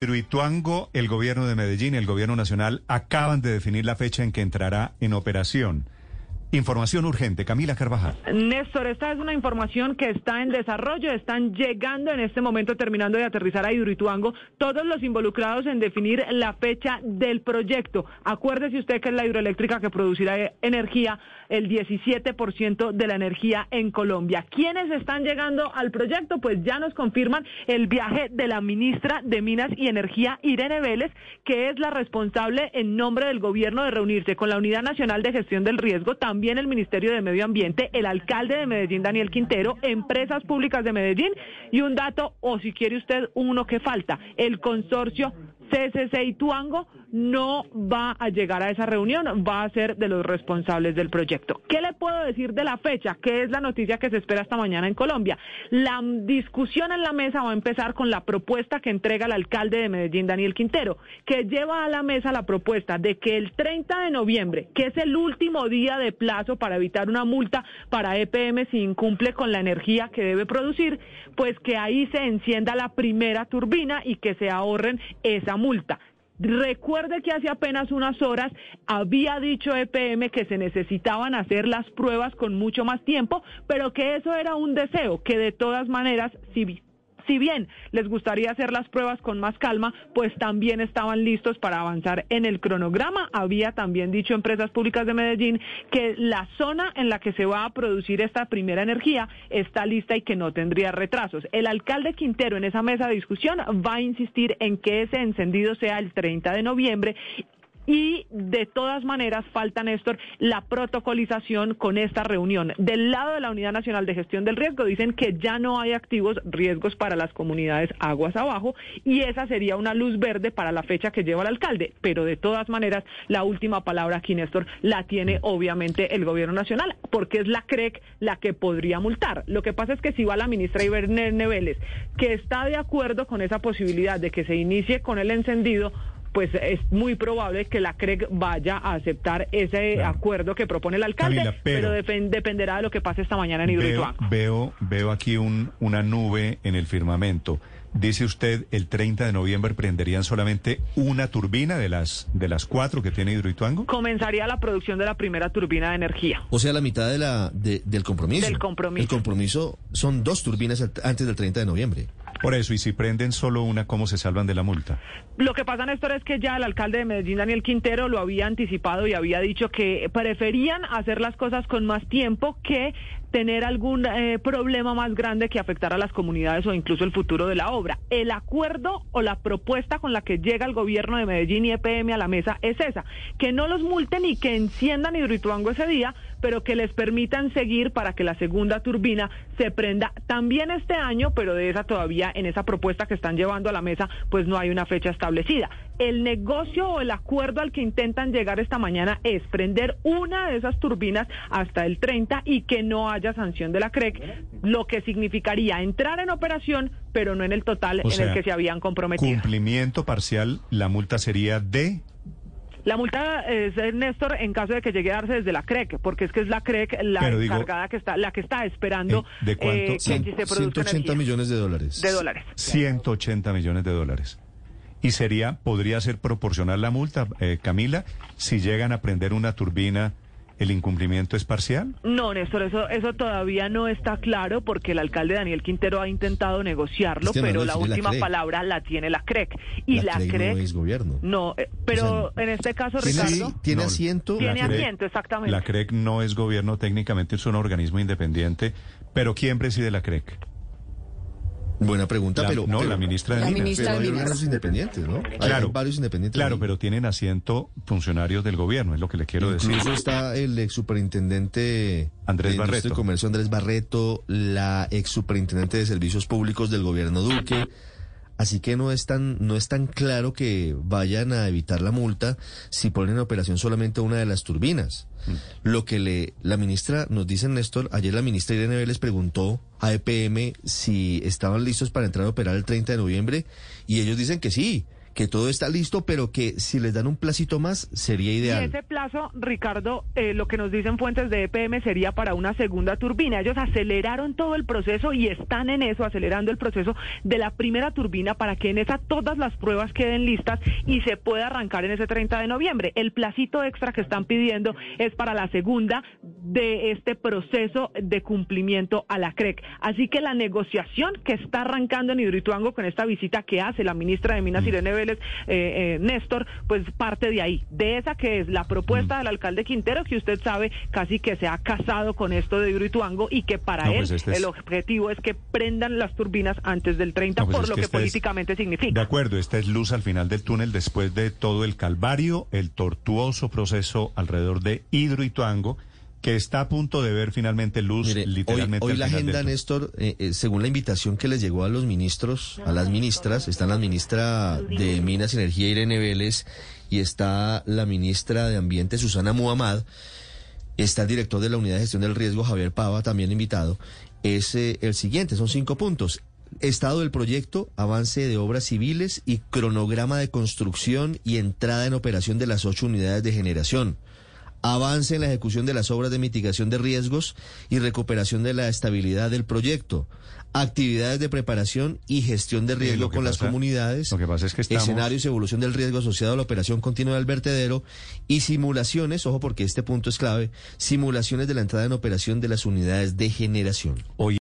Hidroituango, el gobierno de Medellín y el gobierno nacional acaban de definir la fecha en que entrará en operación. Información urgente, Camila Carvajal. Néstor, esta es una información que está en desarrollo, están llegando en este momento, terminando de aterrizar a Hidroituango, todos los involucrados en definir la fecha del proyecto. Acuérdese usted que es la hidroeléctrica que producirá energía, el 17% de la energía en Colombia. ¿Quiénes están llegando al proyecto? Pues ya nos confirman el viaje de la ministra de Minas y Energía, Irene Vélez, que es la responsable en nombre del gobierno de reunirse con la Unidad Nacional de Gestión del Riesgo, también el Ministerio de Medio Ambiente, el alcalde de Medellín, Daniel Quintero, empresas públicas de Medellín y un dato, o si quiere usted uno que falta, el consorcio CCC y Tuango no va a llegar a esa reunión, va a ser de los responsables del proyecto. ¿Qué le puedo decir de la fecha? ¿Qué es la noticia que se espera esta mañana en Colombia? La discusión en la mesa va a empezar con la propuesta que entrega el alcalde de Medellín, Daniel Quintero, que lleva a la mesa la propuesta de que el 30 de noviembre, que es el último día de plazo para evitar una multa para EPM si incumple con la energía que debe producir, pues que ahí se encienda la primera turbina y que se ahorren esa multa. Recuerde que hace apenas unas horas había dicho EPM que se necesitaban hacer las pruebas con mucho más tiempo, pero que eso era un deseo, que de todas maneras, si si bien les gustaría hacer las pruebas con más calma, pues también estaban listos para avanzar en el cronograma. Había también dicho Empresas Públicas de Medellín que la zona en la que se va a producir esta primera energía está lista y que no tendría retrasos. El alcalde Quintero en esa mesa de discusión va a insistir en que ese encendido sea el 30 de noviembre y de todas maneras falta, Néstor, la protocolización con esta reunión. Del lado de la Unidad Nacional de Gestión del Riesgo dicen que ya no hay activos riesgos para las comunidades aguas abajo y esa sería una luz verde para la fecha que lleva el alcalde. Pero de todas maneras, la última palabra aquí, Néstor, la tiene obviamente el gobierno nacional porque es la CREC la que podría multar. Lo que pasa es que si va la ministra Iberne Vélez, que está de acuerdo con esa posibilidad de que se inicie con el encendido, pues es muy probable que la CREG vaya a aceptar ese acuerdo que propone el alcalde, pero, dependerá de lo que pase esta mañana en Hidroituango. Veo, veo, aquí un, una nube en el firmamento. Dice usted, el 30 de noviembre prenderían solamente una turbina de las de las cuatro que tiene Hidroituango. Comenzaría la producción de la primera turbina de energía. O sea, la mitad de la del compromiso. Del compromiso. El compromiso son dos turbinas antes del 30 de noviembre. Por eso, y si prenden solo una, ¿cómo se salvan de la multa? Lo que pasa, Néstor, es que ya el alcalde de Medellín, Daniel Quintero, lo había anticipado y había dicho que preferían hacer las cosas con más tiempo que tener algún eh, problema más grande que afectar a las comunidades o incluso el futuro de la obra. El acuerdo o la propuesta con la que llega el gobierno de Medellín y EPM a la mesa es esa, que no los multen y que enciendan Hidroituango ese día, pero que les permitan seguir para que la segunda turbina se prenda también este año, pero de esa todavía en esa propuesta que están llevando a la mesa, pues no hay una fecha establecida. El negocio o el acuerdo al que intentan llegar esta mañana es prender una de esas turbinas hasta el 30 y que no haya sanción de la CREC, lo que significaría entrar en operación, pero no en el total en el que se habían comprometido. Cumplimiento parcial, la multa sería de la multa es, Néstor, en caso de que llegue a darse desde la CREC, porque es que es la CREC la encargada que está, la que está esperando eh, ¿de cuánto? Eh, 180 millones de dólares. De dólares. 180 millones de dólares. Y sería, podría ser proporcional la multa, eh, Camila, si llegan a prender una turbina ¿El incumplimiento es parcial? No, Néstor, eso, eso todavía no está claro porque el alcalde Daniel Quintero ha intentado negociarlo, pero la última palabra la tiene la CREC. Y la, CREC, no es gobierno. No, eh, pero en este caso, Ricardo... ¿Tiene asiento? Tiene asiento, exactamente. La CREC no es gobierno, técnicamente es un organismo independiente, pero ¿quién preside la CREC? Buena pregunta, pero... No, la ministra de la Ministra pero hay órganos independientes, ¿no? Claro, varios independientes. Claro, pero tienen asiento funcionarios del gobierno, es lo que le quiero decir. Incluso está el ex superintendente Andrés de Barreto. Comercio Andrés Barreto, la ex superintendente de Servicios Públicos del gobierno Duque. Así que no es tan, no es tan claro que vayan a evitar la multa si ponen en operación solamente una de las turbinas. Mm. Lo que le, la ministra nos dice, Néstor, ayer la ministra Irene Vélez preguntó a EPM si estaban listos para entrar a operar el 30 de noviembre y ellos dicen que sí, que todo está listo, pero que si les dan un placito más sería ideal. Y ese plazo, Ricardo, eh, lo que nos dicen fuentes de EPM sería para una segunda turbina. Ellos aceleraron todo el proceso y están en eso, acelerando el proceso de la primera turbina para que en esa todas las pruebas queden listas y se pueda arrancar en ese 30 de noviembre. El placito extra que están pidiendo es para la segunda de este proceso de cumplimiento a la CREC. Así que la negociación que está arrancando en Hidroituango con esta visita que hace la ministra de Minas, mm. Irene Vélez, eh, eh, Néstor, pues parte de ahí, de esa que es la propuesta mm. del alcalde Quintero, que usted sabe casi que se ha casado con esto de Hidroituango y que para él pues este el objetivo es que prendan las turbinas antes del 30 pues por lo que, este políticamente significa. De acuerdo, esta es luz al final del túnel después de todo el calvario, el tortuoso proceso alrededor de Hidroituango que está a punto de ver finalmente luz literalmente. Hoy, la agenda, Néstor, eh, eh, según la invitación que les llegó a los ministros, a las ministras, está la ministra de Minas y Energía, Irene Vélez, y está la ministra de Ambiente, Susana Muhammad, está el director de la Unidad de Gestión del Riesgo, Javier Pava, también invitado, es eh, el siguiente, son cinco puntos. Estado del proyecto, avance de obras civiles y cronograma de construcción y entrada en operación de las ocho unidades de generación avance en la ejecución de las obras de mitigación de riesgos y recuperación de la estabilidad del proyecto, actividades de preparación y gestión de riesgo con las comunidades, lo que pasa es que escenarios y evolución del riesgo asociado a la operación continua del vertedero y simulaciones, ojo porque este punto es clave, simulaciones de la entrada en operación de las unidades de generación.